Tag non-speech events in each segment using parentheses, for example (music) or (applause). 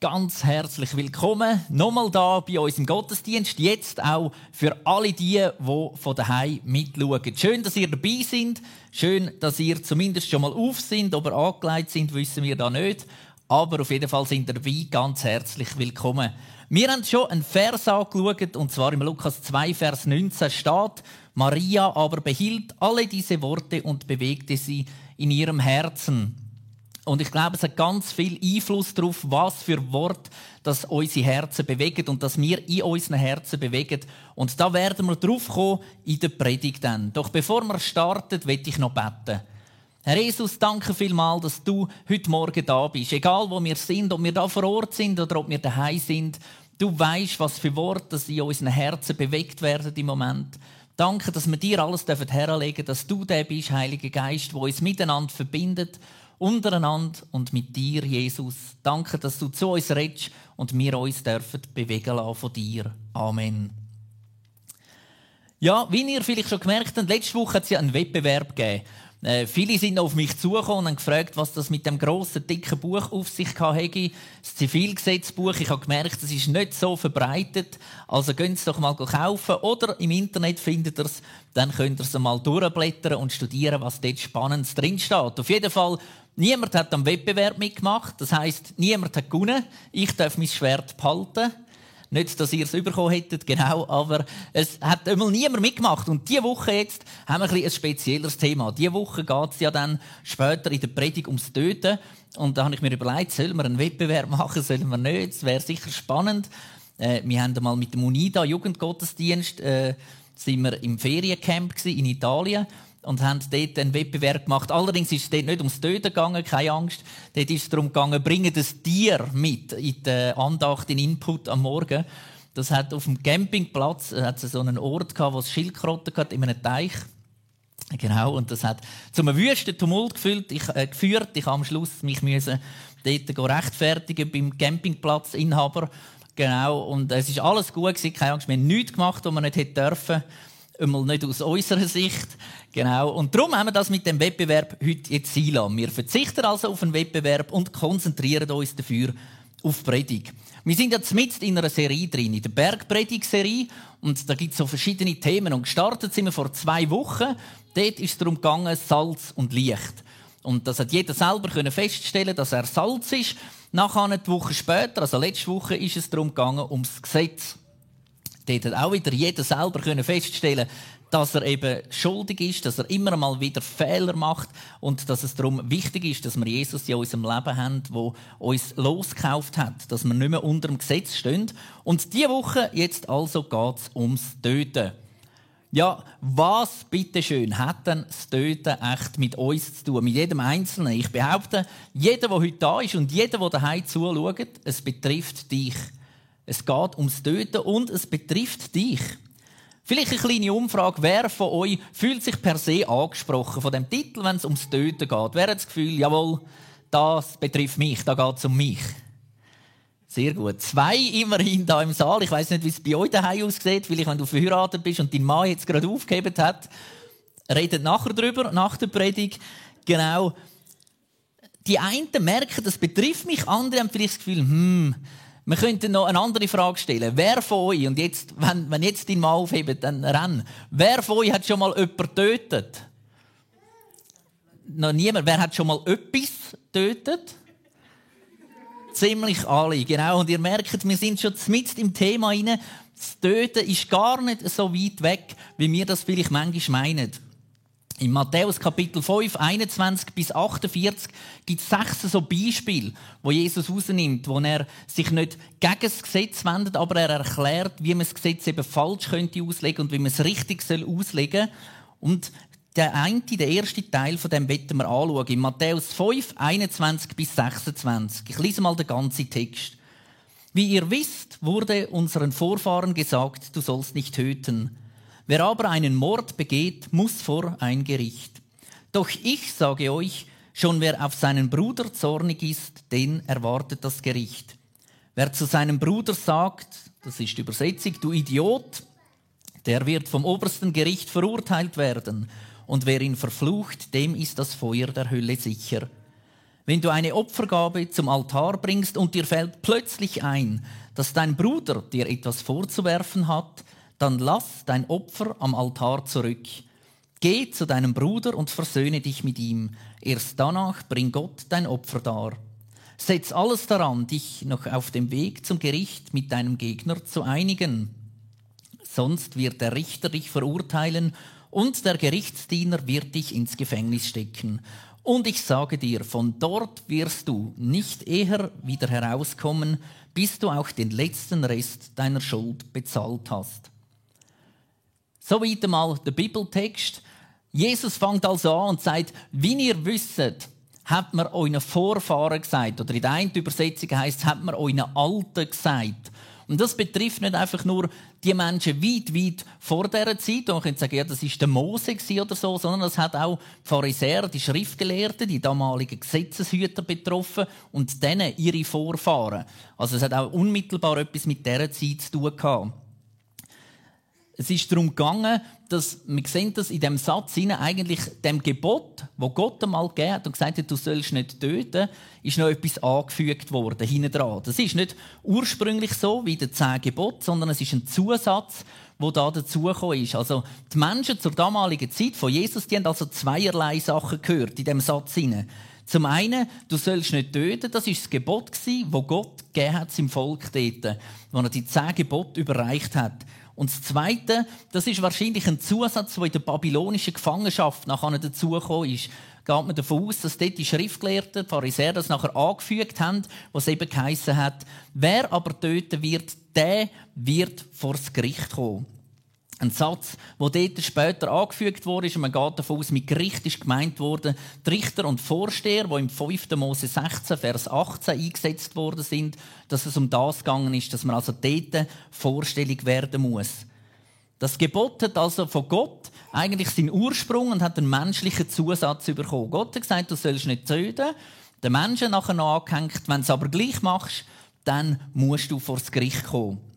ganz herzlich willkommen. Nochmal da bei uns im Gottesdienst. Jetzt auch für alle die, die von daheim mitschauen. Schön, dass ihr dabei seid. Schön, dass ihr zumindest schon mal auf sind. Ob ihr angelegt sind, wissen wir da nicht. Aber auf jeden Fall sind ihr dabei. Ganz herzlich willkommen. Wir haben schon einen Vers angeschaut, und zwar im Lukas 2, Vers 19 steht, Maria aber behielt alle diese Worte und bewegte sie in ihrem Herzen. Und ich glaube, es hat ganz viel Einfluss darauf, was für Wort das unsere Herzen bewegen und dass wir in unseren Herzen bewegen. Und da werden wir drauf kommen in der Predigt dann. Doch bevor wir starten, will ich noch beten. Herr Jesus, danke vielmals, dass du heute Morgen da bist. Egal wo wir sind, ob wir da vor Ort sind oder ob wir daheim sind, du weißt, was für Worte in unseren Herzen bewegt werden im Moment. Danke, dass wir dir alles herlegen dürfen, dass du der bist, Heiliger Geist, wo uns miteinander verbindet untereinander und mit dir, Jesus. Danke, dass du zu uns redest und wir uns dürfen bewegen lassen von dir. Amen. Ja, wie ihr vielleicht schon gemerkt habt, letzte Woche hat es ja einen Wettbewerb gegeben. Äh, viele sind auf mich zugekommen und haben gefragt, was das mit dem grossen, dicken Buch auf sich hatte. Das Zivilgesetzbuch. Ich habe gemerkt, es ist nicht so verbreitet. Also gehen Sie doch mal kaufen. Oder im Internet findet ihr es. Dann könnt ihr es mal durchblättern und studieren, was dort Spannendes drinsteht. Auf jeden Fall Niemand hat am Wettbewerb mitgemacht. Das heißt, niemand hat gewonnen. Ich darf mein Schwert behalten. Nicht, dass ihr es bekommen hättet, genau, aber es hat immer niemand mitgemacht. Und diese Woche jetzt haben wir ein, ein spezielleres Thema. Diese Woche geht es ja dann später in der Predigt ums Töten. Und da habe ich mir überlegt, sollen wir einen Wettbewerb (laughs) machen, sollen wir nicht? Das wäre sicher spannend. Äh, wir haben mal mit dem UNIDA Jugendgottesdienst äh, sind wir im Feriencamp in Italien und haben dort einen Wettbewerb gemacht. Allerdings ist es dort nicht ums Töten gegangen, keine Angst. Dort ist es darum gegangen, bringen das Tier mit in die Andacht, in Input am Morgen. Das hat auf dem Campingplatz äh, hat so einen Ort gehabt, wo es Schildkröten hat in einem Teich. Genau, und das hat zu einem wüsten Tumult geführt. Ich, äh, geführt. Ich am Schluss mich müssen dort rechtfertigen beim Campingplatzinhaber. Genau, und es ist alles gut gewesen, keine Angst, wir haben nichts gemacht, was wir nicht hätten dürfen. Einmal nicht aus unserer Sicht. Genau. Und darum haben wir das mit dem Wettbewerb heute jetzt sein Wir verzichten also auf einen Wettbewerb und konzentrieren uns dafür auf Predigt. Wir sind jetzt mit in einer Serie drin, in der Bergpredigt-Serie. Und da gibt es so verschiedene Themen. Und gestartet sind wir vor zwei Wochen. Dort ist es darum gegangen, Salz und Licht. Und das hat jeder selber können feststellen, dass er Salz ist. Nachher eine Woche später, also letzte Woche, ist es darum gegangen, ums Gesetz. Dort hat auch wieder jeder selber können feststellen dass er eben schuldig ist, dass er immer mal wieder Fehler macht und dass es darum wichtig ist, dass wir Jesus in unserem Leben haben, wo uns losgekauft hat, dass wir nicht mehr unter dem Gesetz stehen. Und diese Woche jetzt also geht es ums Töten. Ja, was bitteschön hat denn das Töten echt mit uns zu tun, mit jedem Einzelnen? Ich behaupte, jeder, der heute da ist und jeder, der daheim zuschaut, es betrifft dich. Es geht ums Töten und es betrifft dich. Vielleicht eine kleine Umfrage. Wer von euch fühlt sich per se angesprochen von dem Titel, wenn es ums Töten geht? Wer hat das Gefühl, jawohl, das betrifft mich, da geht es um mich? Sehr gut. Zwei immerhin da im Saal. Ich weiß nicht, wie es bei euch daheim aussieht. Vielleicht, wenn du verheiratet bist und dein Mann jetzt gerade aufgegeben hat. Redet nachher drüber, nach der Predigt. Genau. Die einen merken, das betrifft mich, andere haben vielleicht das Gefühl, hm, wir könnten noch eine andere Frage stellen. Wer von euch, und jetzt, wenn, wenn jetzt dein Mann aufhebt, dann renn. Wer von euch hat schon mal jemanden getötet? Noch niemand. Wer hat schon mal etwas getötet? Ziemlich alle, genau. Und ihr merkt, wir sind schon mitten im Thema rein. Das Töten ist gar nicht so weit weg, wie wir das vielleicht manchmal meinen. In Matthäus Kapitel 5, 21 bis 48 gibt es sechs so Beispiele, wo Jesus rausnimmt, wo er sich nicht gegen das Gesetz wendet, aber er erklärt, wie man das Gesetz eben falsch könnte auslegen und wie man es richtig soll auslegen Und der eine, der erste Teil von dem wetten wir anschauen. In Matthäus 5, 21 bis 26. Ich lese mal den ganzen Text. Wie ihr wisst, wurde unseren Vorfahren gesagt, du sollst nicht töten. Wer aber einen Mord begeht, muss vor ein Gericht. Doch ich sage euch, schon wer auf seinen Bruder zornig ist, den erwartet das Gericht. Wer zu seinem Bruder sagt, das ist die Übersetzung, du Idiot, der wird vom obersten Gericht verurteilt werden. Und wer ihn verflucht, dem ist das Feuer der Hölle sicher. Wenn du eine Opfergabe zum Altar bringst und dir fällt plötzlich ein, dass dein Bruder dir etwas vorzuwerfen hat, dann lass dein Opfer am Altar zurück. Geh zu deinem Bruder und versöhne dich mit ihm. Erst danach bring Gott dein Opfer dar. Setz alles daran, dich noch auf dem Weg zum Gericht mit deinem Gegner zu einigen. Sonst wird der Richter dich verurteilen und der Gerichtsdiener wird dich ins Gefängnis stecken. Und ich sage dir, von dort wirst du nicht eher wieder herauskommen, bis du auch den letzten Rest deiner Schuld bezahlt hast. So weit einmal der Bibeltext. Jesus fängt also an und sagt, wie ihr wisst, hat man euren Vorfahren gesagt. Oder in der einen Übersetzung heißt es, hat man euren Alten gesagt. Und das betrifft nicht einfach nur die Menschen weit, weit vor dieser Zeit. Und man könnte sagen, ja, das ist der Mose oder so, sondern es hat auch die Pharisäer, die Schriftgelehrten, die damaligen Gesetzeshüter betroffen und denen ihre Vorfahren. Also es hat auch unmittelbar etwas mit dieser Zeit zu tun gehabt. Es ist darum gegangen, dass wir sehen das in dem Satz hinein, eigentlich dem Gebot, wo Gott einmal gegeben hat und gesagt hat, du sollst nicht töten, ist noch etwas angefügt worden hinten dran. Das ist nicht ursprünglich so wie der zehn Gebot, sondern es ist ein Zusatz, wo da dazugekommen ist. Also die Menschen zur damaligen Zeit von Jesus, die haben also zweierlei Sachen gehört in dem Satz hinein. Zum einen, du sollst nicht töten, das ist das Gebot wo Gott gegeben hat im Volk dort, wo er die zehn Gebote überreicht hat. Und das Zweite, das ist wahrscheinlich ein Zusatz, der in der babylonischen Gefangenschaft nachher dazugekommen ist. Geht man davon aus, dass dort die Schriftgelehrten, die Pharisäer, das nachher angefügt haben, was eben geheissen hat, wer aber töten wird, der wird vor das Gericht kommen. Ein Satz, der dort später angefügt wurde, und man geht davon aus, mit Gericht ist gemeint worden, die Richter und Vorsteher, die im 5. Mose 16, Vers 18 eingesetzt worden sind, dass es um das gegangen ist, dass man also dort vorstellig werden muss. Das Gebot hat also von Gott eigentlich seinen Ursprung und hat einen menschlichen Zusatz bekommen. Gott hat gesagt, du sollst nicht töten, den Menschen nachher noch angehängt, wenn du es aber gleich machst, dann musst du vor das Gericht kommen.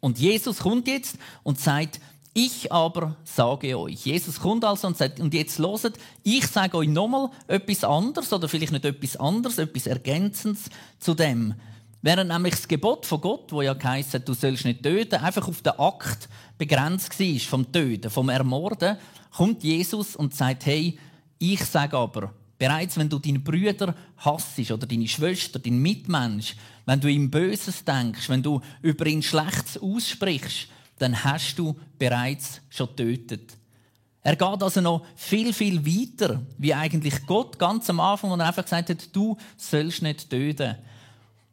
Und Jesus kommt jetzt und sagt, ich aber sage euch. Jesus kommt also und sagt, und jetzt loset, ich sage euch nochmal etwas anderes oder vielleicht nicht etwas anderes, etwas Ergänzendes zu dem. Während nämlich das Gebot von Gott, wo ja geheißen du sollst nicht töten, einfach auf den Akt begrenzt war, vom Töten, vom Ermorden, kommt Jesus und sagt, hey, ich sage aber, bereits wenn du deine Brüder hassest oder deine Schwester, deinen Mitmensch, wenn du ihm Böses denkst, wenn du über ihn Schlechtes aussprichst, dann hast du bereits schon getötet. Er geht also noch viel, viel weiter, wie eigentlich Gott ganz am Anfang, wo er einfach gesagt hat, du sollst nicht töten.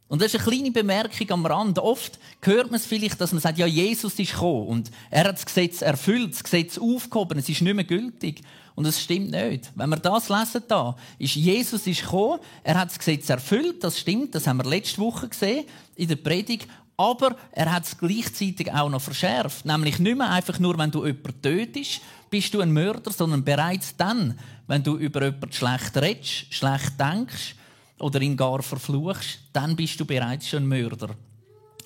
Und das ist eine kleine Bemerkung am Rand. Oft hört man es vielleicht, dass man sagt, ja, Jesus ist gekommen und er hat das Gesetz erfüllt, das Gesetz aufgehoben, es ist nicht mehr gültig. Und das stimmt nicht. Wenn wir das lesen da, ist Jesus ist gekommen, er hat das Gesetz erfüllt, das stimmt, das haben wir letzte Woche gesehen in der Predigt. Aber er hat es gleichzeitig auch noch verschärft. Nämlich nicht mehr einfach nur, wenn du jemanden tötest, bist du ein Mörder, sondern bereits dann, wenn du über jemanden schlecht redest, schlecht denkst oder ihn gar verfluchst, dann bist du bereits schon ein Mörder.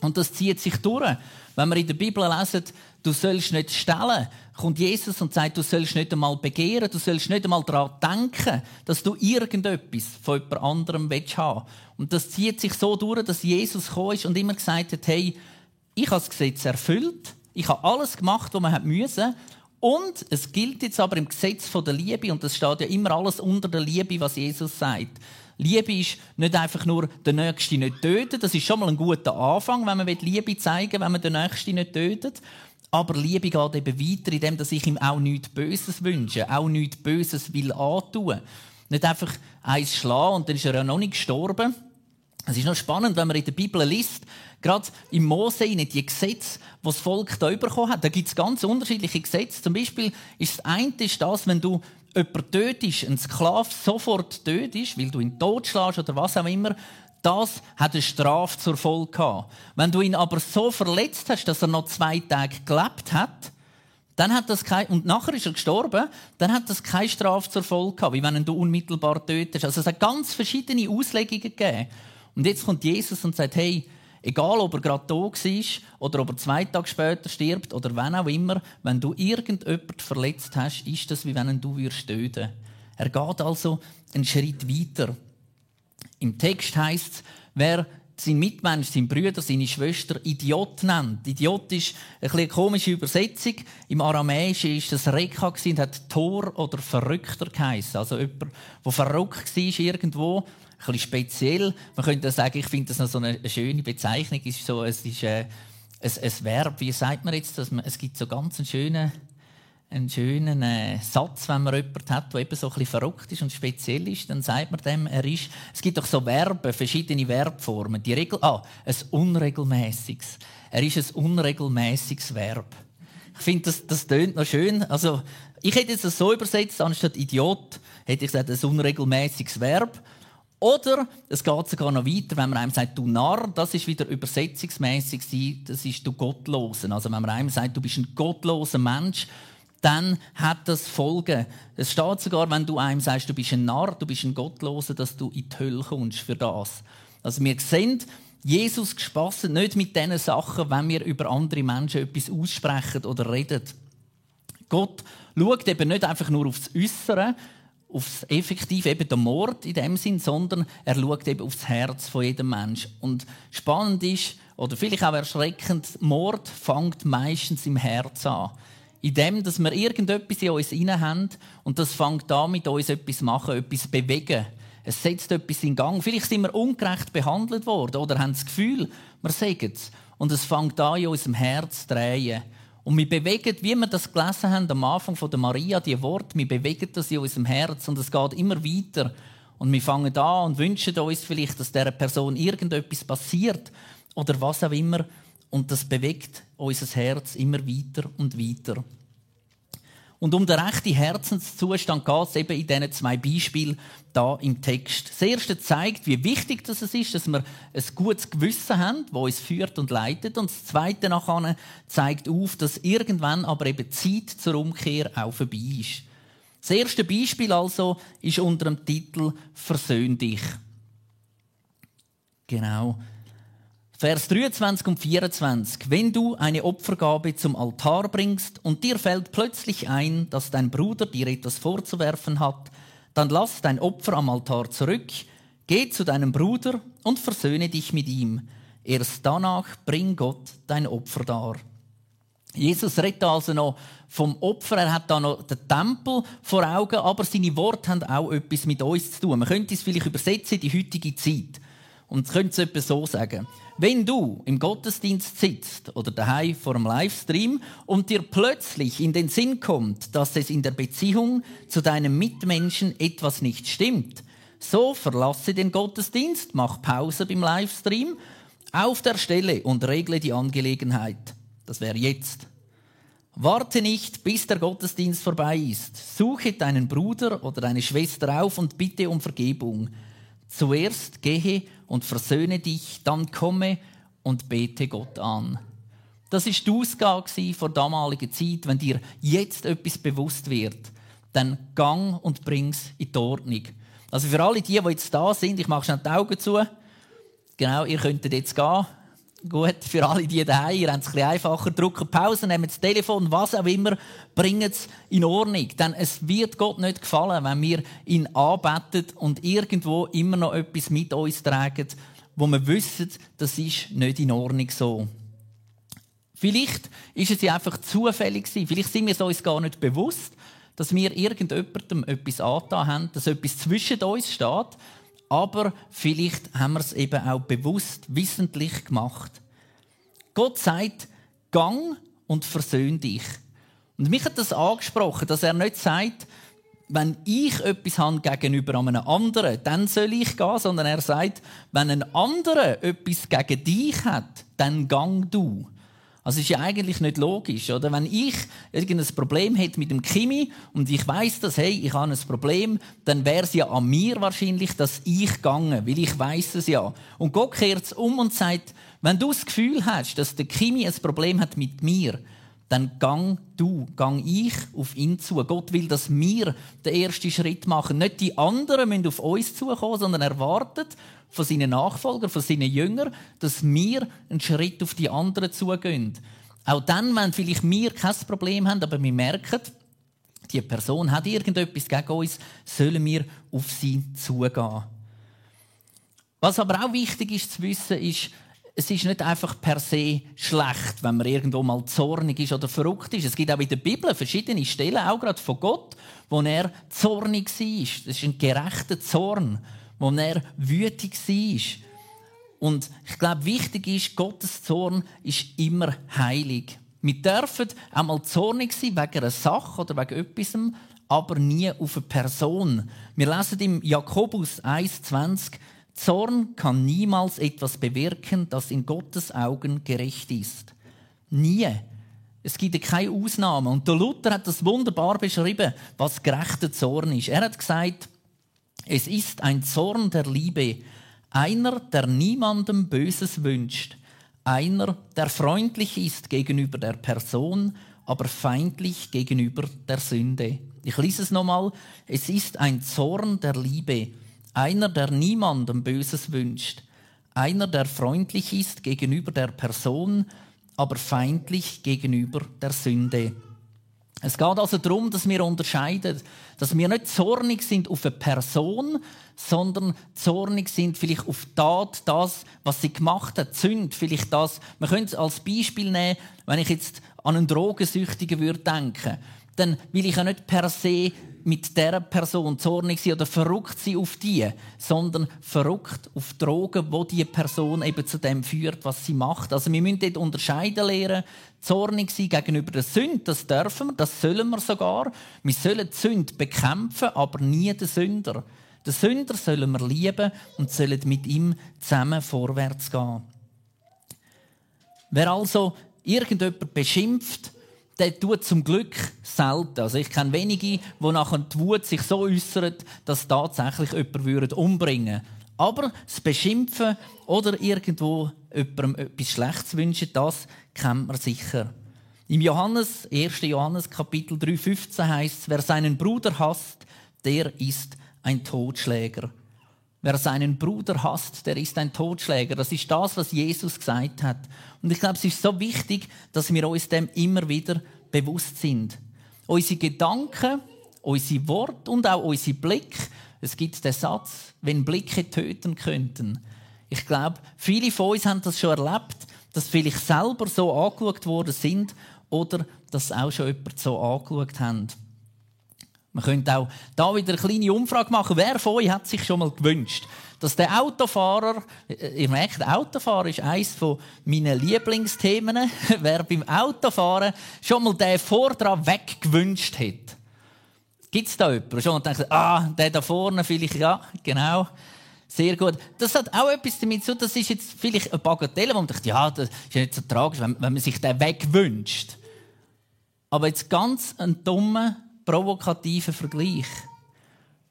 Und das zieht sich durch. Wenn wir in der Bibel lesen, du sollst nicht stellen, kommt Jesus und sagt, du sollst nicht einmal begehren, du sollst nicht einmal daran denken, dass du irgendetwas von jemand anderem haben willst. Und das zieht sich so durch, dass Jesus gekommen ist und immer gesagt hat, hey, ich habe das Gesetz erfüllt, ich habe alles gemacht, was man hat müssen. Und es gilt jetzt aber im Gesetz der Liebe, und das steht ja immer alles unter der Liebe, was Jesus sagt. Liebe ist nicht einfach nur den Nächsten nicht töten. Das ist schon mal ein guter Anfang, wenn man Liebe zeigen will, wenn man den Nächsten nicht tötet. Aber Liebe geht eben weiter, indem ich ihm auch nichts Böses wünsche, auch nichts Böses will antun. Nicht einfach eins schlagen und dann ist er ja noch nicht gestorben. Es ist noch spannend, wenn man in der Bibel liest, gerade im Mose die Gesetze, die das Volk da bekommen hat. Da gibt es ganz unterschiedliche Gesetze. Zum Beispiel ist das eine ist das, wenn du jemanden tötest, einen Sklav sofort tötest, weil du ihn totschlägst oder was auch immer, das hat eine Strafe zur Folge gehabt. Wenn du ihn aber so verletzt hast, dass er noch zwei Tage gelebt hat, dann hat das kein, und nachher ist er gestorben, dann hat das keine Strafe zur Folge gehabt, wie wenn du unmittelbar tötest. Also es hat ganz verschiedene Auslegungen gegeben. Und jetzt kommt Jesus und sagt, hey, egal ob er gerade da war oder ob er zwei Tage später stirbt oder wann auch immer, wenn du irgendjemanden verletzt hast, ist das, wie wenn du würdest töten. Er geht also einen Schritt weiter. Im Text heißt es, wer sein Mitmensch, sein Brüder, seine Schwester Idiot nennt. Idiot ist eine komische Übersetzung. Im Aramäischen ist das Reka und hat Tor oder Verrückter geheißen. Also jemand, der verrückt war irgendwo. Ein bisschen speziell. Man könnte sagen, ich finde das noch so eine schöne Bezeichnung. Es ist so, es ist äh, ein, ein Verb. Wie sagt man jetzt, dass man, es gibt so ganz einen schönen einen schönen äh, Satz, wenn man jemanden hat, der eben so ein bisschen verrückt ist und speziell ist, dann sagt man dem, er ist. Es gibt doch so Verben, verschiedene Verbformen. Die Regel, ah, ein unregelmäßiges. Er ist ein unregelmäßiges Verb. Ich finde, das, das tönt noch schön. Also, ich hätte es so übersetzt, anstatt Idiot, hätte ich gesagt, ein unregelmäßiges Verb. Oder es geht sogar noch weiter, wenn man einem sagt, du Narr, das ist wieder übersetzungsmäßig, das ist du Gottlosen. Also wenn man einem sagt, du bist ein gottloser Mensch, dann hat das Folgen. Es steht sogar, wenn du einem sagst, du bist ein Narr, du bist ein Gottloser, dass du in die Hölle kommst für das. Also wir sehen, Jesus gespassen nicht mit diesen Sachen, wenn wir über andere Menschen etwas aussprechen oder reden. Gott schaut eben nicht einfach nur aufs Äußere, aufs effektiv eben den Mord in dem Sinn, sondern er schaut eben aufs Herz von jedem Mensch. Und spannend ist, oder vielleicht auch erschreckend, Mord fängt meistens im Herz an in dem, dass wir irgendetwas in uns inne haben und das fängt an, mit uns etwas machen, etwas bewegen. Es setzt etwas in Gang. Vielleicht sind wir ungerecht behandelt worden oder haben das Gefühl, wir sagen es. Und es fängt an, in unserem Herz zu drehen. Und wir bewegen, wie wir das gelesen haben am Anfang von der Maria, die Wort, wir bewegen das in unserem Herz und es geht immer weiter. Und wir fangen an und wünschen uns vielleicht, dass dieser Person irgendetwas passiert oder was auch immer. Und das bewegt unser Herz immer weiter und weiter. Und um den rechten Herzenszustand geht es eben in diesen zwei Beispielen da im Text. Das erste zeigt, wie wichtig das ist, dass wir ein gutes Gewissen haben, das uns führt und leitet. Und das zweite nachher zeigt auf, dass irgendwann aber eben Zeit zur Umkehr auch vorbei ist. Das erste Beispiel also ist unter dem Titel Versöhn dich. Genau. Vers 23 und 24. Wenn du eine Opfergabe zum Altar bringst und dir fällt plötzlich ein, dass dein Bruder dir etwas vorzuwerfen hat, dann lass dein Opfer am Altar zurück, geh zu deinem Bruder und versöhne dich mit ihm. Erst danach bring Gott dein Opfer dar. Jesus redet also noch vom Opfer, er hat da noch den Tempel vor Augen, aber seine Worte haben auch etwas mit uns zu tun. Man könnte es vielleicht übersetzen in die heutige Zeit. Und es könnte es etwa so sagen. Wenn du im Gottesdienst sitzt oder daheim vor einem Livestream und dir plötzlich in den Sinn kommt, dass es in der Beziehung zu deinem Mitmenschen etwas nicht stimmt, so verlasse den Gottesdienst, mach Pause beim Livestream auf der Stelle und regle die Angelegenheit. Das wäre jetzt. Warte nicht, bis der Gottesdienst vorbei ist. Suche deinen Bruder oder deine Schwester auf und bitte um Vergebung. Zuerst gehe und versöhne dich, dann komme und bete Gott an. Das ist die Ausgabe vor damaliger Zeit. Wenn dir jetzt etwas bewusst wird, dann gang und bring's in die Ordnung. Also für alle die, die jetzt da sind, ich mache schnell die Augen zu. Genau, ihr könntet jetzt gehen. Gut, für alle die daheim, ihr habt es ein einfacher. Drücken Pause, nehmen das Telefon, was auch immer, bringen es in Ordnung. Denn es wird Gott nicht gefallen, wenn wir ihn anbeten und irgendwo immer noch etwas mit uns tragen, wo wir wissen, das ist nicht in Ordnung so. Vielleicht ist es ja einfach zufällig gewesen. Vielleicht sind wir es uns gar nicht bewusst, dass wir irgendjemandem etwas angetan haben, dass etwas zwischen uns steht, aber vielleicht haben wir es eben auch bewusst, wissentlich gemacht. Gott sagt, gang und versöhn dich. Und mich hat das angesprochen, dass er nicht sagt, wenn ich etwas habe gegenüber einem anderen, dann soll ich gehen, sondern er sagt, wenn ein anderer etwas gegen dich hat, dann gang du. Also ist ja eigentlich nicht logisch, oder? Wenn ich irgendein Problem hätte mit dem Kimi und ich weiß, dass hey, ich habe ein Problem, dann wäre es ja an mir wahrscheinlich, dass ich gegangen, weil ich weiß es ja. Und Gott kehrt es um und sagt, wenn du das Gefühl hast, dass der Kimi ein Problem hat mit mir, dann gang du, gang ich auf ihn zu. Gott will, dass wir den ersten Schritt machen. Nicht die anderen müssen auf uns zukommen, sondern er wartet von seinen Nachfolgern, von seinen Jüngern, dass wir einen Schritt auf die anderen zugehen. Auch dann, wenn vielleicht wir kein Problem haben, aber wir merken, die Person hat irgendetwas gegen uns, sollen wir auf sie zugehen. Was aber auch wichtig ist zu wissen, ist, es ist nicht einfach per se schlecht, wenn man irgendwo mal zornig ist oder verrückt ist. Es gibt auch in der Bibel verschiedene Stellen, auch gerade von Gott, wo er zornig war. Das ist ein gerechter Zorn, wo er wütig war. Und ich glaube, wichtig ist, Gottes Zorn ist immer heilig. Wir dürfen auch mal zornig sein wegen einer Sache oder wegen etwas, aber nie auf eine Person. Wir lesen im Jakobus 1,20 Zorn kann niemals etwas bewirken, das in Gottes Augen gerecht ist. Nie. Es gibt keine Ausnahme. Und der Luther hat das wunderbar beschrieben, was gerechter Zorn ist. Er hat gesagt, es ist ein Zorn der Liebe, einer, der niemandem Böses wünscht, einer, der freundlich ist gegenüber der Person, aber feindlich gegenüber der Sünde. Ich lese es nochmal. Es ist ein Zorn der Liebe, einer, der niemandem Böses wünscht. Einer, der freundlich ist gegenüber der Person, aber feindlich gegenüber der Sünde. Es geht also darum, dass wir unterscheiden, dass wir nicht zornig sind auf eine Person, sondern zornig sind vielleicht auf Tat, das, was sie gemacht hat, Sünd, vielleicht das. Man könnte es als Beispiel nehmen, wenn ich jetzt an einen Drogensüchtigen würde denken, dann will ich ja nicht per se mit der Person zornig sein oder verrückt sein auf die, sondern verrückt auf Drogen, wo die Person eben zu dem führt, was sie macht. Also wir müssen dort unterscheiden lernen, zornig sein gegenüber der Sünde, das dürfen wir, das sollen wir sogar. Wir sollen die Sünde bekämpfen, aber nie den Sünder. Den Sünder sollen wir lieben und sollen mit ihm zusammen vorwärts gehen. Wer also irgendjemand beschimpft, der tut zum Glück selten. Also ich kenne wenige, wo nachher die Wut sich so äußert, dass tatsächlich jemand umbringen würde. Aber das Beschimpfen oder irgendwo jemandem etwas Schlechtes wünschen, das kennt man sicher. Im Johannes, 1. Johannes Kapitel 3, 15 heißt es, wer seinen Bruder hasst, der ist ein Totschläger. Wer seinen Bruder hasst, der ist ein Totschläger. Das ist das, was Jesus gesagt hat. Und ich glaube, es ist so wichtig, dass wir uns dem immer wieder bewusst sind. Unsere Gedanken, unsere Worte und auch unsere Blick. Es gibt den Satz, wenn Blicke töten könnten. Ich glaube, viele von uns haben das schon erlebt, dass vielleicht selber so angeschaut worden sind oder dass auch schon jemand so angeschaut haben. Man könnte auch da wieder eine kleine Umfrage machen. Wer von euch hat sich schon mal gewünscht, dass der Autofahrer, äh, ihr merkt, Autofahren ist eines meiner Lieblingsthemen, (laughs) wer beim Autofahren schon mal den Vordran weggewünscht hat. Gibt es da jemanden, schon denkt, ah, der da vorne vielleicht, ja, genau. Sehr gut. Das hat auch etwas damit zu tun, das ist jetzt vielleicht eine Bagatelle, wo man denkt, ja, das ist nicht so tragisch, wenn, wenn man sich den wegwünscht. Aber jetzt ganz ein dummer provokativen Vergleich.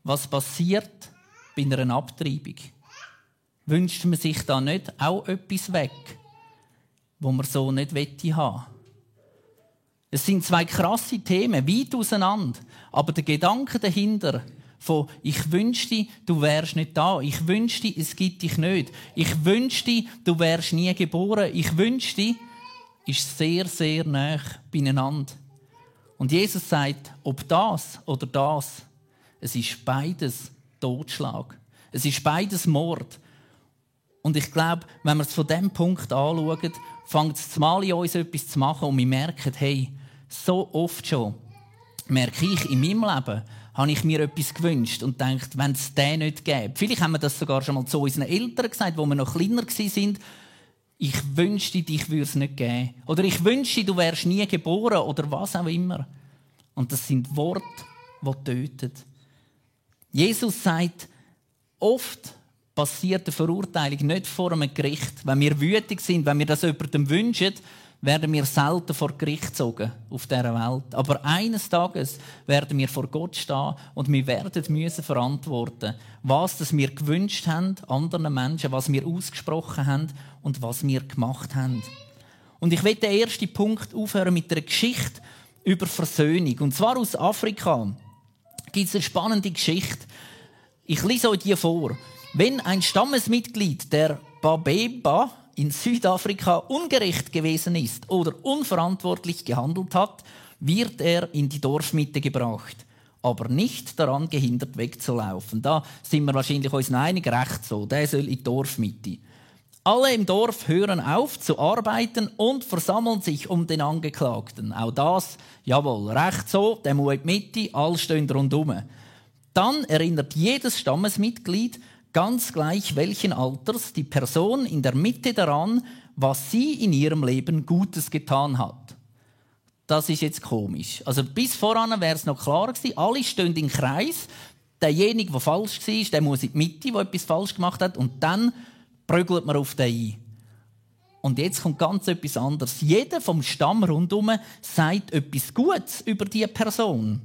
Was passiert bei einer Abtreibung? Wünscht man sich da nicht auch etwas weg, wo man so nicht wette haben? Es sind zwei krasse Themen, weit auseinander, aber der Gedanke dahinter von ich wünschte, du wärst nicht da, ich wünschte, es gibt dich nicht, ich wünschte, du wärst nie geboren, ich wünschte, ist sehr, sehr nah beieinander. Und Jesus sagt, ob das oder das, es ist beides Totschlag. Es ist beides Mord. Und ich glaube, wenn wir es von diesem Punkt anschauen, fängt es mal in uns etwas zu machen und wir merken, hey, so oft schon merke ich in meinem Leben, habe ich mir etwas gewünscht und denkt, wenn es den nicht gäbe. Vielleicht haben wir das sogar schon mal zu unseren Eltern gesagt, wo wir noch kleiner waren ich wünschte, dich würde es nicht geben. Oder ich wünschte, du wärst nie geboren oder was auch immer. Und das sind Worte, die töten. Jesus sagt, oft passiert eine Verurteilung nicht vor einem Gericht. Wenn wir wütig sind, wenn wir das jemandem wünschen, werden wir selten vor Gericht gezogen auf dieser Welt. Aber eines Tages werden wir vor Gott stehen und wir werden müssen verantworten, was das wir gewünscht haben, anderen Menschen, was wir ausgesprochen haben und was wir gemacht haben. Und ich will den ersten Punkt aufhören mit einer Geschichte über Versöhnung. Und zwar aus Afrika gibt es eine spannende Geschichte. Ich lese euch die vor. Wenn ein Stammesmitglied der Babeba in Südafrika ungerecht gewesen ist oder unverantwortlich gehandelt hat, wird er in die Dorfmitte gebracht. aber nicht daran gehindert wegzulaufen. Da sind wir wahrscheinlich uns einig, recht so. Der soll in die Dorfmitte. Alle im Dorf hören auf zu arbeiten und versammeln sich um den Angeklagten. Auch das, jawohl, recht so, der muss in die Mitte, alle stehen rundum. Dann erinnert jedes Stammesmitglied, ganz gleich welchen Alters, die Person in der Mitte daran, was sie in ihrem Leben Gutes getan hat. Das ist jetzt komisch. Also bis voran wäre es noch klar gewesen, alle stehen im Kreis. Derjenige, der falsch war, der muss in die Mitte, der etwas falsch gemacht hat, und dann prügelt man auf den ein. Und jetzt kommt ganz etwas anderes. Jeder vom Stamm rundum sagt etwas Gutes über die Person.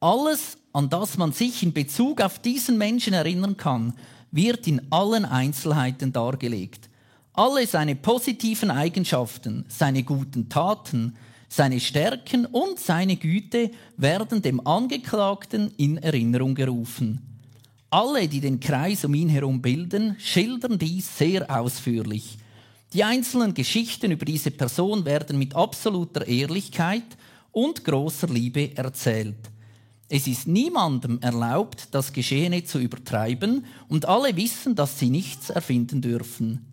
Alles, an das man sich in Bezug auf diesen Menschen erinnern kann, wird in allen Einzelheiten dargelegt. Alle seine positiven Eigenschaften, seine guten Taten, seine Stärken und seine Güte werden dem Angeklagten in Erinnerung gerufen. Alle, die den Kreis um ihn herum bilden, schildern dies sehr ausführlich. Die einzelnen Geschichten über diese Person werden mit absoluter Ehrlichkeit und großer Liebe erzählt. Es ist niemandem erlaubt, das Geschehene zu übertreiben, und alle wissen, dass sie nichts erfinden dürfen.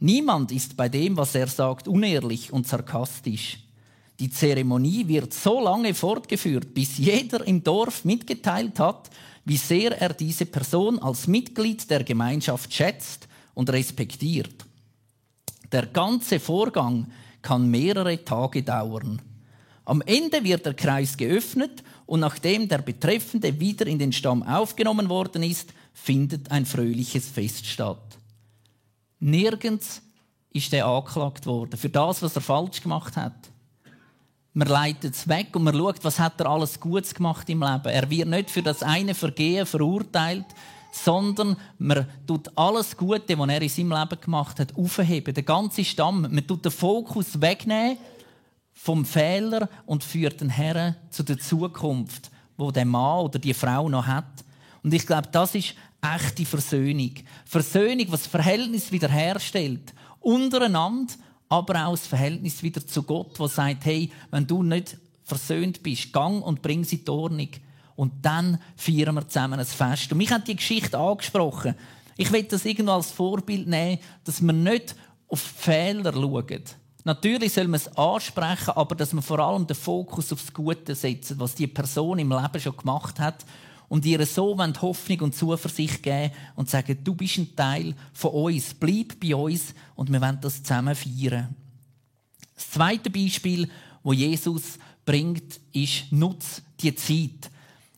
Niemand ist bei dem, was er sagt, unehrlich und sarkastisch. Die Zeremonie wird so lange fortgeführt, bis jeder im Dorf mitgeteilt hat, wie sehr er diese Person als Mitglied der Gemeinschaft schätzt und respektiert. Der ganze Vorgang kann mehrere Tage dauern. Am Ende wird der Kreis geöffnet und nachdem der Betreffende wieder in den Stamm aufgenommen worden ist, findet ein fröhliches Fest statt. Nirgends ist er angeklagt worden für das, was er falsch gemacht hat. Man leitet es weg und man schaut, was hat er alles Gutes gemacht im Leben. Er wird nicht für das eine Vergehen verurteilt, sondern man tut alles Gute, was er in seinem Leben gemacht hat, aufheben. Den ganzen Stamm. Man tut den Fokus wegnehmen vom Fehler und führt den Herren zu der Zukunft, wo der Mann oder die Frau noch hat. Und ich glaube, das ist echte Versöhnung. Versöhnung, was das Verhältnis wiederherstellt. Untereinander aber auch das Verhältnis wieder zu Gott, wo sagt, hey, wenn du nicht versöhnt bist, gang und bring sie in Ordnung. Und dann feiern wir zusammen ein Fest. Und mich hat die Geschichte angesprochen. Ich will das irgendwo als Vorbild nehmen, dass wir nicht auf Fehler schauen. Natürlich soll man es ansprechen, aber dass man vor allem den Fokus aufs Gute setzt, was die Person im Leben schon gemacht hat und ihr so Hoffnung und Zuversicht geben und sagen, du bist ein Teil von uns, bleib bei uns und wir wollen das zusammen feiern. Das zweite Beispiel, wo Jesus bringt, ist, nutz die Zeit.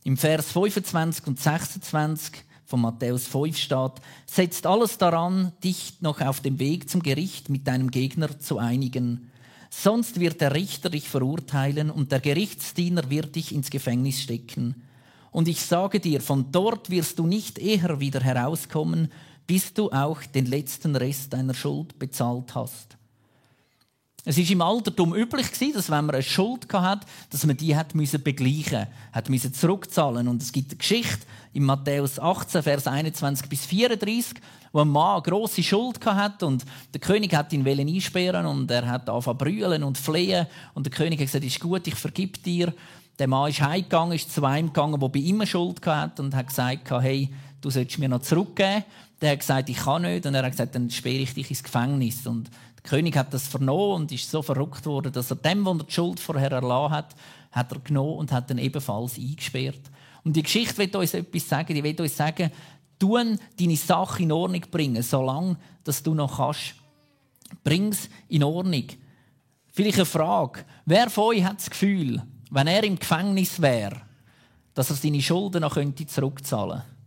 Im Vers 25 und 26 von Matthäus 5 steht, setzt alles daran, dich noch auf dem Weg zum Gericht mit deinem Gegner zu einigen. Sonst wird der Richter dich verurteilen und der Gerichtsdiener wird dich ins Gefängnis stecken. Und ich sage dir, von dort wirst du nicht eher wieder herauskommen, bis du auch den letzten Rest deiner Schuld bezahlt hast. Es ist im Altertum üblich dass wenn man eine Schuld hat, dass man die hat müssen begleichen, hat müssen zurückzahlen. Und es gibt eine Geschichte in Matthäus 18, Vers 21 bis 34, wo ein Mann eine grosse Schuld hat und der König hat ihn einsperren und er hat angefangen brüllen und flehen und der König hat gesagt, ist gut, ich vergib dir. Der Mann ist heimgegangen, ist zu einem gegangen, der bei ihm Schuld hatte und hat gesagt, hey, du sollst mir noch zurückgeben. Der hat gesagt, ich kann nicht. Und er hat gesagt, dann sperre ich dich ins Gefängnis. Und der König hat das vernommen und ist so verrückt worden, dass er dem, der die Schuld vorher erlassen hat, hat er genommen und hat dann ebenfalls eingesperrt. Und die Geschichte wird uns etwas sagen. Die will uns sagen, tun deine Sache in Ordnung bringen, solange dass du noch kannst. Bring es in Ordnung. Vielleicht eine Frage. Wer von euch hat das Gefühl, wenn er im Gefängnis wäre, dass er seine Schulden noch könnte zurückzahlen könnte?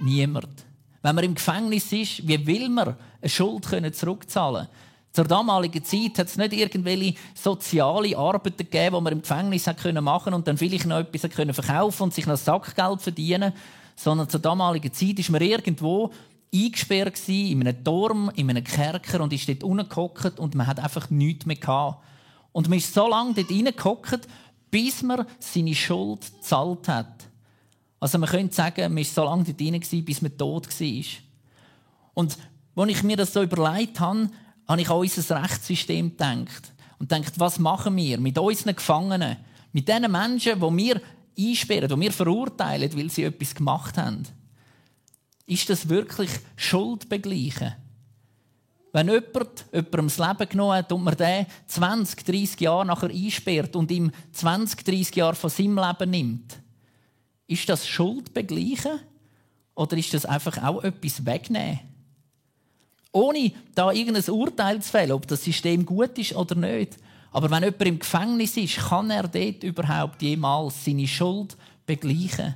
Niemand. Wenn man im Gefängnis ist, wie will man eine Schuld zurückzahlen können? Zur damaligen Zeit hat es nicht irgendwelche soziale Arbeiten gegeben, die man im Gefängnis machen konnte und dann vielleicht noch etwas verkaufen und sich noch Sackgeld verdienen, sondern zur damaligen Zeit ist man irgendwo eingesperrt in einem Turm, in einem Kerker und ist dort unten und man hat einfach nichts mehr gehabt. Und man ist so lange dort reingehockt, bis man seine Schuld gezahlt hat. Also man könnte sagen, man war so lange dort rein, bis man tot war. Und als ich mir das so überlegt habe, habe ich an unser Rechtssystem gedacht. Und gedacht, was machen wir mit unseren Gefangenen, Mit den Menschen, die wir einsperren, die wir verurteilen, weil sie etwas gemacht haben. Ist das wirklich Schuld begleichen? Wenn jemand jemandem das Leben genommen hat und man den 20, 30 Jahre nachher einsperrt und ihm 20, 30 Jahre von seinem Leben nimmt, ist das Schuld begleichen? Oder ist das einfach auch etwas wegnehmen? Ohne da irgendein Urteil zu fällen, ob das System gut ist oder nicht. Aber wenn jemand im Gefängnis ist, kann er dort überhaupt jemals seine Schuld begleichen?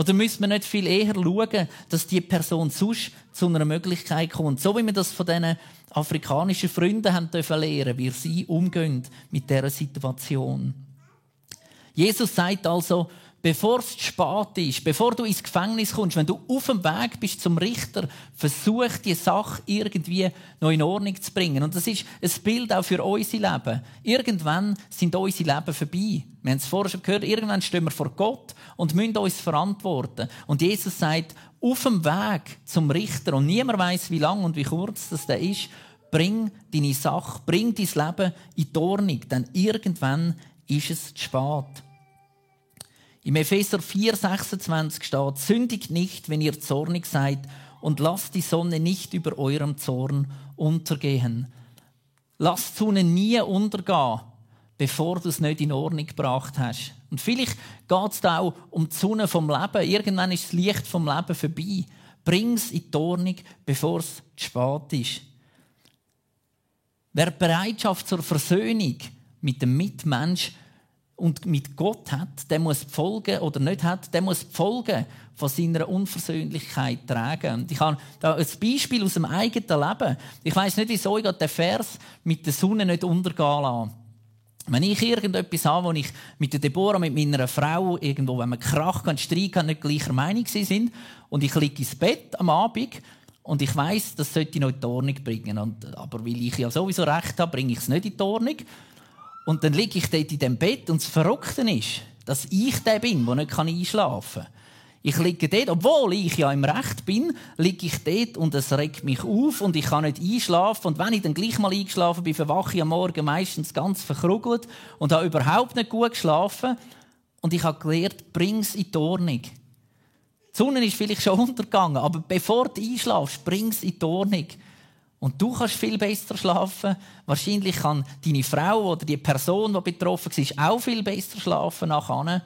Oder müssen wir nicht viel eher schauen, dass die Person sonst zu einer Möglichkeit kommt? So wie wir das von diesen afrikanischen Freunden haben dürfen lernen, wie sie umgehen mit dieser Situation. Jesus sagt also, bevor es zu spät ist, bevor du ins Gefängnis kommst, wenn du auf dem Weg bist zum Richter, versuch die Sache irgendwie noch in Ordnung zu bringen. Und das ist ein Bild auch für unser Leben. Irgendwann sind unsere Leben vorbei. Wir haben es vorher schon gehört, irgendwann stehen wir vor Gott und müssen uns verantworten. Und Jesus sagt, auf dem Weg zum Richter, und niemand weiß, wie lang und wie kurz das da ist, bring deine Sache, bring dein Leben in die Ordnung, denn irgendwann ist es zu spät. Im Epheser 4, 26 steht, sündigt nicht, wenn ihr zornig seid, und lasst die Sonne nicht über eurem Zorn untergehen. Lasst die Sonne nie untergehen, bevor du es nicht in Ordnung gebracht hast. Und vielleicht geht es auch um die Sonne vom Leben. Irgendwann ist das Licht vom Leben vorbei. Bring es in die Ordnung, bevor es zu spät ist. Wer Bereitschaft zur Versöhnung mit dem Mitmensch und mit Gott hat, der muss die Folgen oder nicht hat, der muss die Folgen von seiner Unversöhnlichkeit tragen. Und ich habe da ein Beispiel aus dem eigenen Leben. Ich weiß nicht, wieso ich den Vers mit der Sonne nicht untergehen lasse. Wenn ich irgendetwas habe, wo ich mit der Deborah, mit meiner Frau irgendwo, wenn wir Krach und Streit haben, nicht gleicher Meinung sind und ich liege ins Bett am Abend und ich weiß, das sollte ich noch in die Ordnung bringen. Und, aber weil ich ja sowieso recht habe, bringe ich es nicht in die Ordnung. Und dann liege ich dort in dem Bett und das Verrückte ist, dass ich der bin, der nicht einschlafen kann. Ich liege dort, obwohl ich ja im Recht bin, liege ich dort und es regt mich auf und ich kann nicht einschlafen. Und wenn ich dann gleich mal eingeschlafen bin, verwache ich am Morgen meistens ganz verkrugelt und habe überhaupt nicht gut geschlafen. Und ich habe gelernt, bring es in die Ordnung. Die Sonne ist vielleicht schon (laughs) untergegangen, aber bevor du einschlafst, bring es in die Ordnung. Und du kannst viel besser schlafen. Wahrscheinlich kann deine Frau oder die Person, die betroffen war, auch viel besser schlafen nachher.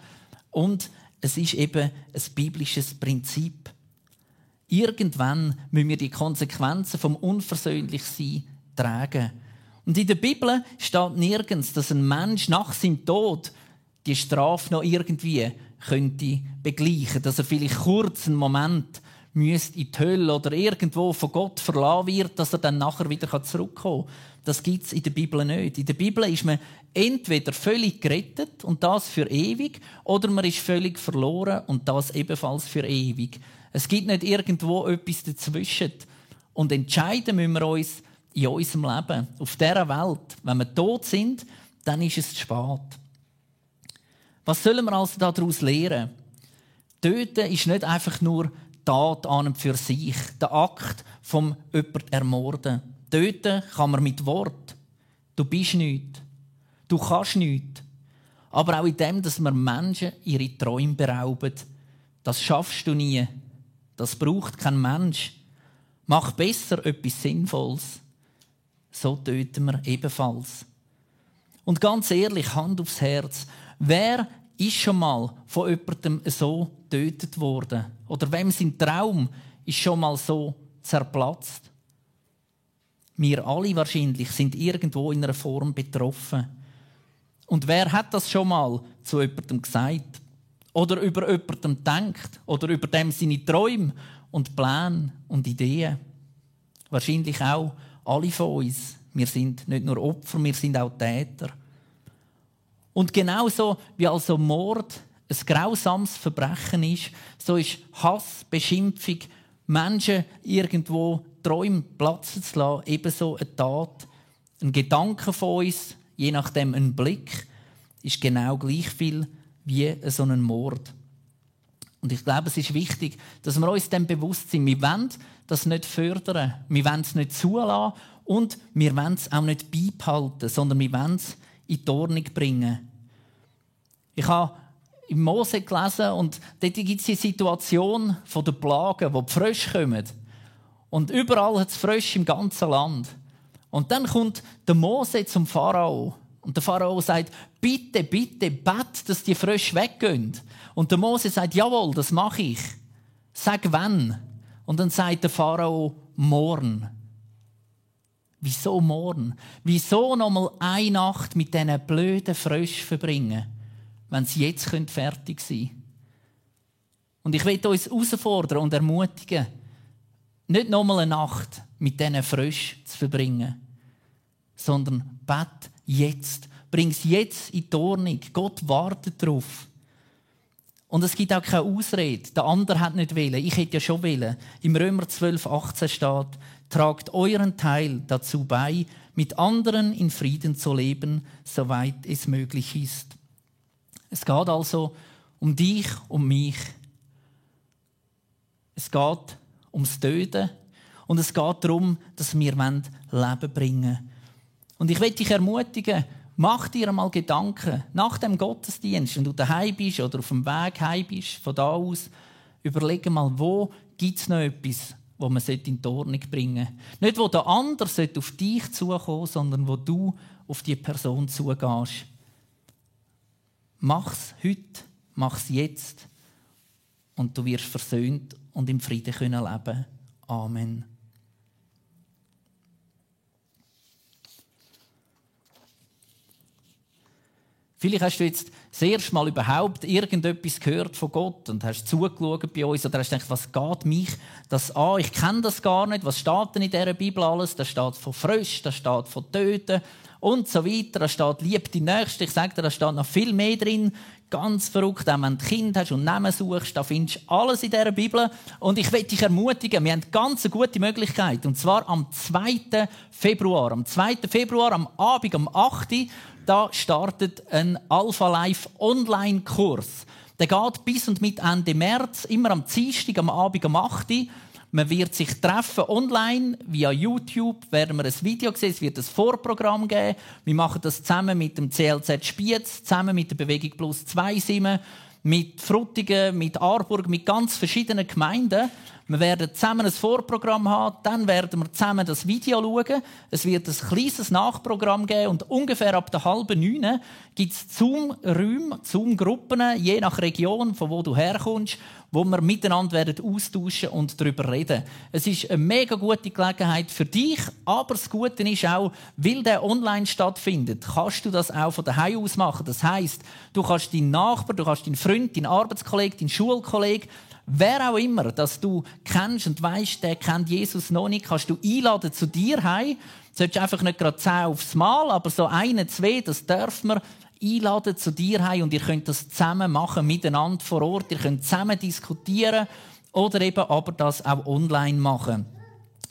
Und es ist eben ein biblisches Prinzip. Irgendwann müssen wir die Konsequenzen vom Unversöhnlichsein tragen. Und in der Bibel steht nirgends, dass ein Mensch nach seinem Tod die Strafe noch irgendwie könnte begleichen, dass er vielleicht kurz einen Moment müsste in die Hölle oder irgendwo von Gott verlassen wird, dass er dann nachher wieder zurückkommen kann. Das gibt es in der Bibel nicht. In der Bibel ist man entweder völlig gerettet und das für ewig, oder man ist völlig verloren und das ebenfalls für ewig. Es gibt nicht irgendwo etwas dazwischen. Und entscheiden müssen wir uns in unserem Leben, auf dieser Welt. Wenn wir tot sind, dann ist es zu spät. Was sollen wir also daraus lernen? Töten ist nicht einfach nur Tat an und für sich, der Akt vom jemand ermorden. Töten kann man mit Wort. Du bist nichts. Du kannst nichts. Aber auch in dem, dass man Menschen ihre Träume berauben, das schaffst du nie. Das braucht kein Mensch. Mach besser etwas Sinnvolles. So töten wir ebenfalls. Und ganz ehrlich, Hand aufs Herz, wer ist schon mal von jemandem so getötet worden? Oder wem sein Traum ist schon mal so zerplatzt? Wir alle wahrscheinlich sind irgendwo in einer Form betroffen. Und wer hat das schon mal zu jemandem gesagt? Oder über jemandem denkt? Oder über dem seine Träume und Pläne und Ideen? Wahrscheinlich auch alle von uns. Wir sind nicht nur Opfer, wir sind auch Täter. Und genauso wie also Mord ein grausames Verbrechen ist, so ist Hass, Beschimpfung, Menschen irgendwo Träume platzen zu lassen, ebenso eine Tat. Ein Gedanke von uns, je nachdem ein Blick, ist genau gleich viel wie so ein Mord. Und ich glaube, es ist wichtig, dass wir uns dem bewusst sind. Wir wollen das nicht fördern, wir wollen es nicht zulassen und wir wollen es auch nicht beibehalten, sondern wir wollen es in die Ordnung bringen. Ich habe im Mose gelesen und dort gibt es die Situation der Plagen, wo die Frösche kommen. Und überall hat es Frösche im ganzen Land. Und dann kommt der Mose zum Pharao. Und der Pharao sagt, bitte, bitte, bet, dass die Frösche weggehen. Und der Mose sagt, jawohl, das mache ich. Sag wann. Und dann sagt der Pharao, morgen. Wieso morgen? Wieso noch mal eine Nacht mit diesen blöden Fröschen verbringen, wenn sie jetzt fertig sein können? Und ich will uns herausfordern und ermutigen, nicht noch mal eine Nacht mit diesen Fröschen zu verbringen, sondern bet jetzt. Bring es jetzt in die Ordnung. Gott wartet darauf. Und es gibt auch keine Ausrede. Der andere hat nicht willen. Ich hätte ja schon willen. Im Römer 12, 18 steht, tragt euren Teil dazu bei, mit anderen in Frieden zu leben, soweit es möglich ist. Es geht also um dich, um mich. Es geht ums Töten und es geht darum, dass wir Leben bringen. Und ich möchte dich ermutigen, mach dir einmal Gedanken nach dem Gottesdienst, wenn du daheim bist oder auf dem Weg heim bist, von da aus, überlege mal, wo gibt es noch etwas, wo man in die Ordnung bringen sollte. Nicht, wo der andere auf dich zukommen sondern wo du auf die Person zugehst. Mach's heute, mach's jetzt und du wirst versöhnt und im Frieden können leben. Amen. Vielleicht hast du jetzt das erste Mal überhaupt irgendetwas gehört von Gott und hast zugeschaut bei uns oder hast gedacht, was geht mich das an? Ich kenne das gar nicht. Was steht denn in dieser Bibel alles? Da steht von Frösch, da steht von Töten und so weiter. Da steht, lieb die Nächste. Ich sage dir, da steht noch viel mehr drin. Ganz verrückt, auch wenn du Kind hast und Namen suchst, da findest du alles in dieser Bibel. Und ich will dich ermutigen, wir haben ganz eine gute Möglichkeit. Und zwar am 2. Februar. Am 2. Februar, am Abend, am 8 da startet ein Alpha Life Online-Kurs. Der geht bis und mit Ende März, immer am Dienstag, am Abend um 8 Uhr. Man wird sich treffen online, via YouTube werden wir ein Video sehen, es wird ein Vorprogramm geben. Wir machen das zusammen mit dem CLZ Spiez, zusammen mit der Bewegung Plus 2 Simmen, mit Frutigen, mit Aarburg, mit ganz verschiedenen Gemeinden. Wir werden zusammen ein Vorprogramm haben, dann werden wir zusammen das Video schauen. Es wird ein kleines Nachprogramm geben und ungefähr ab der halben neun gibt es Zoom-Räume, Zoom-Gruppen, je nach Region, von wo du herkommst, wo wir miteinander werden austauschen und darüber reden. Es ist eine mega gute Gelegenheit für dich, aber das Gute ist auch, weil der online stattfindet, kannst du das auch von daheim aus machen. Das heißt, du kannst deinen Nachbar, du kannst deinen Freund, deinen Arbeitskollegen, deinen Schulkollegen Wer auch immer, dass du kennst und weißt, der kennt Jesus noch nicht, kannst du einladen zu dir heim. Solltest einfach nicht gerade zehn aufs Mal, aber so eine, zwei, das dürfen wir einladen zu dir heim und ihr könnt das zusammen machen, miteinander vor Ort. Ihr könnt zusammen diskutieren oder eben aber das auch online machen.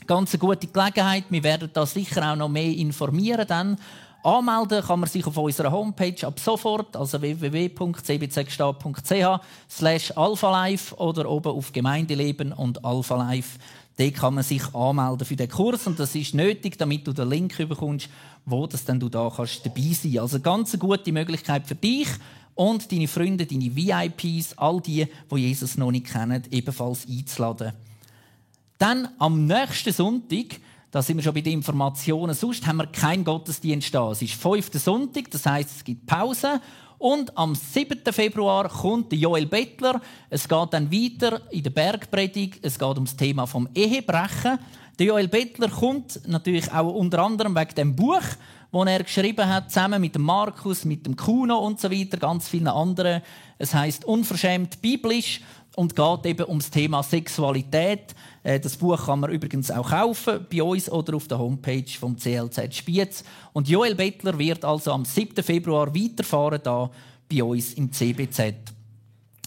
Ganz eine gute Gelegenheit. Wir werden da sicher auch noch mehr informieren dann. Anmelden kann man sich auf unserer Homepage ab sofort, also www.cbzgstadt.ch slash alphalife oder oben auf Gemeindeleben und alphalife. Dort kann man sich anmelden für den Kurs und das ist nötig, damit du den Link bekommst, wo das dann du da kannst dabei sein. Also ganz eine gute Möglichkeit für dich und deine Freunde, deine VIPs, all die, die Jesus noch nicht kennen, ebenfalls einzuladen. Dann am nächsten Sonntag da sind wir schon bei den Informationen. Sonst haben wir keinen Gottesdienst da. Es ist fünfter Sonntag, das heißt, es gibt Pause. Und am 7. Februar kommt Joel Bettler. Es geht dann weiter in der Bergpredigt. Es geht um das Thema vom Ehebrechen. Der Joel Bettler kommt natürlich auch unter anderem wegen dem Buch, das er geschrieben hat, zusammen mit dem Markus, mit dem Kuno und so weiter, ganz vielen anderen. Es heißt unverschämt biblisch und geht eben ums Thema Sexualität. Äh, das Buch kann man übrigens auch kaufen bei uns oder auf der Homepage vom CLZ Spiez. Und Joel Bettler wird also am 7. Februar weiterfahren da bei uns im CBZ.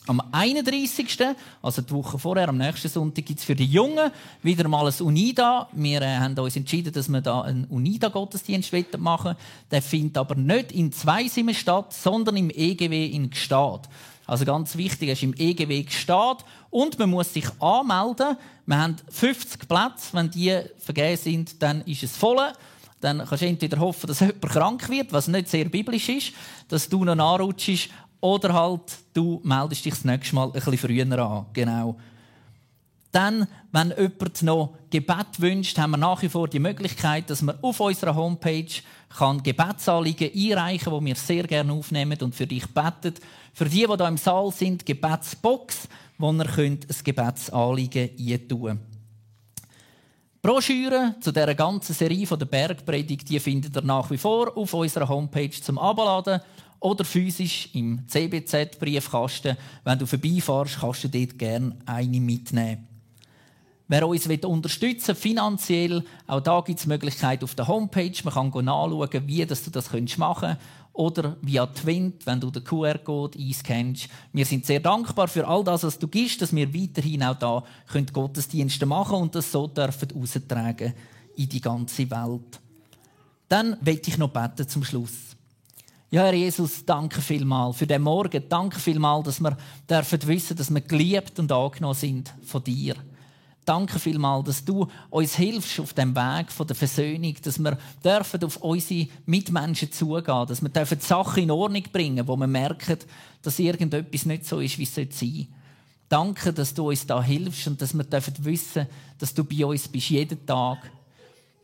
Am 31. also die Woche vorher, am nächsten Sonntag, gibt es für die Jungen wieder mal ein UNIDA. Wir äh, haben uns entschieden, dass wir da einen UNIDA-Gottesdienst machen Der findet aber nicht in Zweisimmen statt, sondern im EGW in Gstaad. Also ganz wichtig, es ist im EGW Gstaad und man muss sich anmelden. Wir haben 50 Plätze. Wenn die vergeben sind, dann ist es voll. Dann kannst du entweder hoffen, dass (laughs) jemand krank wird, was nicht sehr biblisch ist, dass du noch nachrutschst, Oder halt, du meldest dich das nächste Mal ein bisschen früher an. Genau. Dann, wenn jemand noch Gebet wünscht, haben wir nach wie vor die Möglichkeit, dass man auf unserer Homepage kann Gebetsanliegen einreichen kann, die wir sehr gerne aufnehmen und für dich beten. Für die, die hier im Saal sind, Gebetsbox, wo ihr ein Gebetsanliegen eintun. Broschüren zu dieser ganzen Serie von der Bergpredigt die findet ihr nach wie vor auf unserer Homepage zum Abladen oder physisch im CBZ-Briefkasten. Wenn du vorbeifährst, kannst du dort gerne eine mitnehmen. Wer uns unterstützen will, finanziell, auch da gibt es Möglichkeiten auf der Homepage. Man kann nachschauen, wie du das machen kannst. Oder via Twint, wenn du den QR-Code einscannst. Wir sind sehr dankbar für all das, was du gibst, dass wir weiterhin auch da Gottesdienste machen können und das so dürfen austragen in die ganze Welt. Dann möchte ich noch beten zum Schluss. Ja, Herr Jesus, danke vielmals für den Morgen. Danke vielmals, dass wir dürfen wissen, dass wir geliebt und angenommen sind von dir. Danke vielmals, dass du uns hilfst auf dem Weg der Versöhnung, dass wir dürfen auf unsere Mitmenschen zugehen, dass wir dürfen Sachen in Ordnung bringen, wo wir merken, dass irgendetwas nicht so ist, wie es sein sollte. Danke, dass du uns da hilfst und dass wir dürfen wissen, dass du bei uns bist jeden Tag.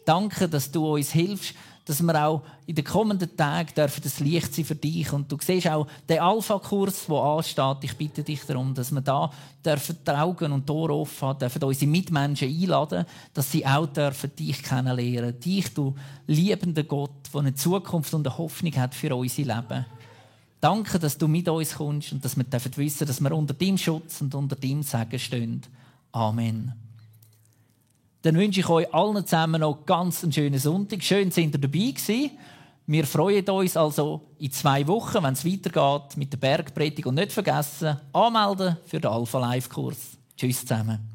Danke, dass du uns hilfst, dass wir auch in den kommenden Tagen dürfen das Licht sein für dich. Und du siehst auch den Alpha-Kurs, der ansteht. Ich bitte dich darum, dass wir da dürfen die Augen und Ohren offen haben, dürfen unsere Mitmenschen einladen, dass sie auch dürfen dich kennenlernen. Dich, du liebender Gott, der eine Zukunft und eine Hoffnung hat für unser Leben. Danke, dass du mit uns kommst und dass wir dürfen wissen, dass wir unter deinem Schutz und unter deinem Segen stehen. Amen dann wünsche ich euch allen zusammen noch ganz einen schönen Sonntag. Schön, sind ihr dabei gewesen. Wir freuen uns also in zwei Wochen, wenn es weitergeht mit der Bergpredigt. Und nicht vergessen, anmelden für den Alpha Live Kurs. Tschüss zusammen.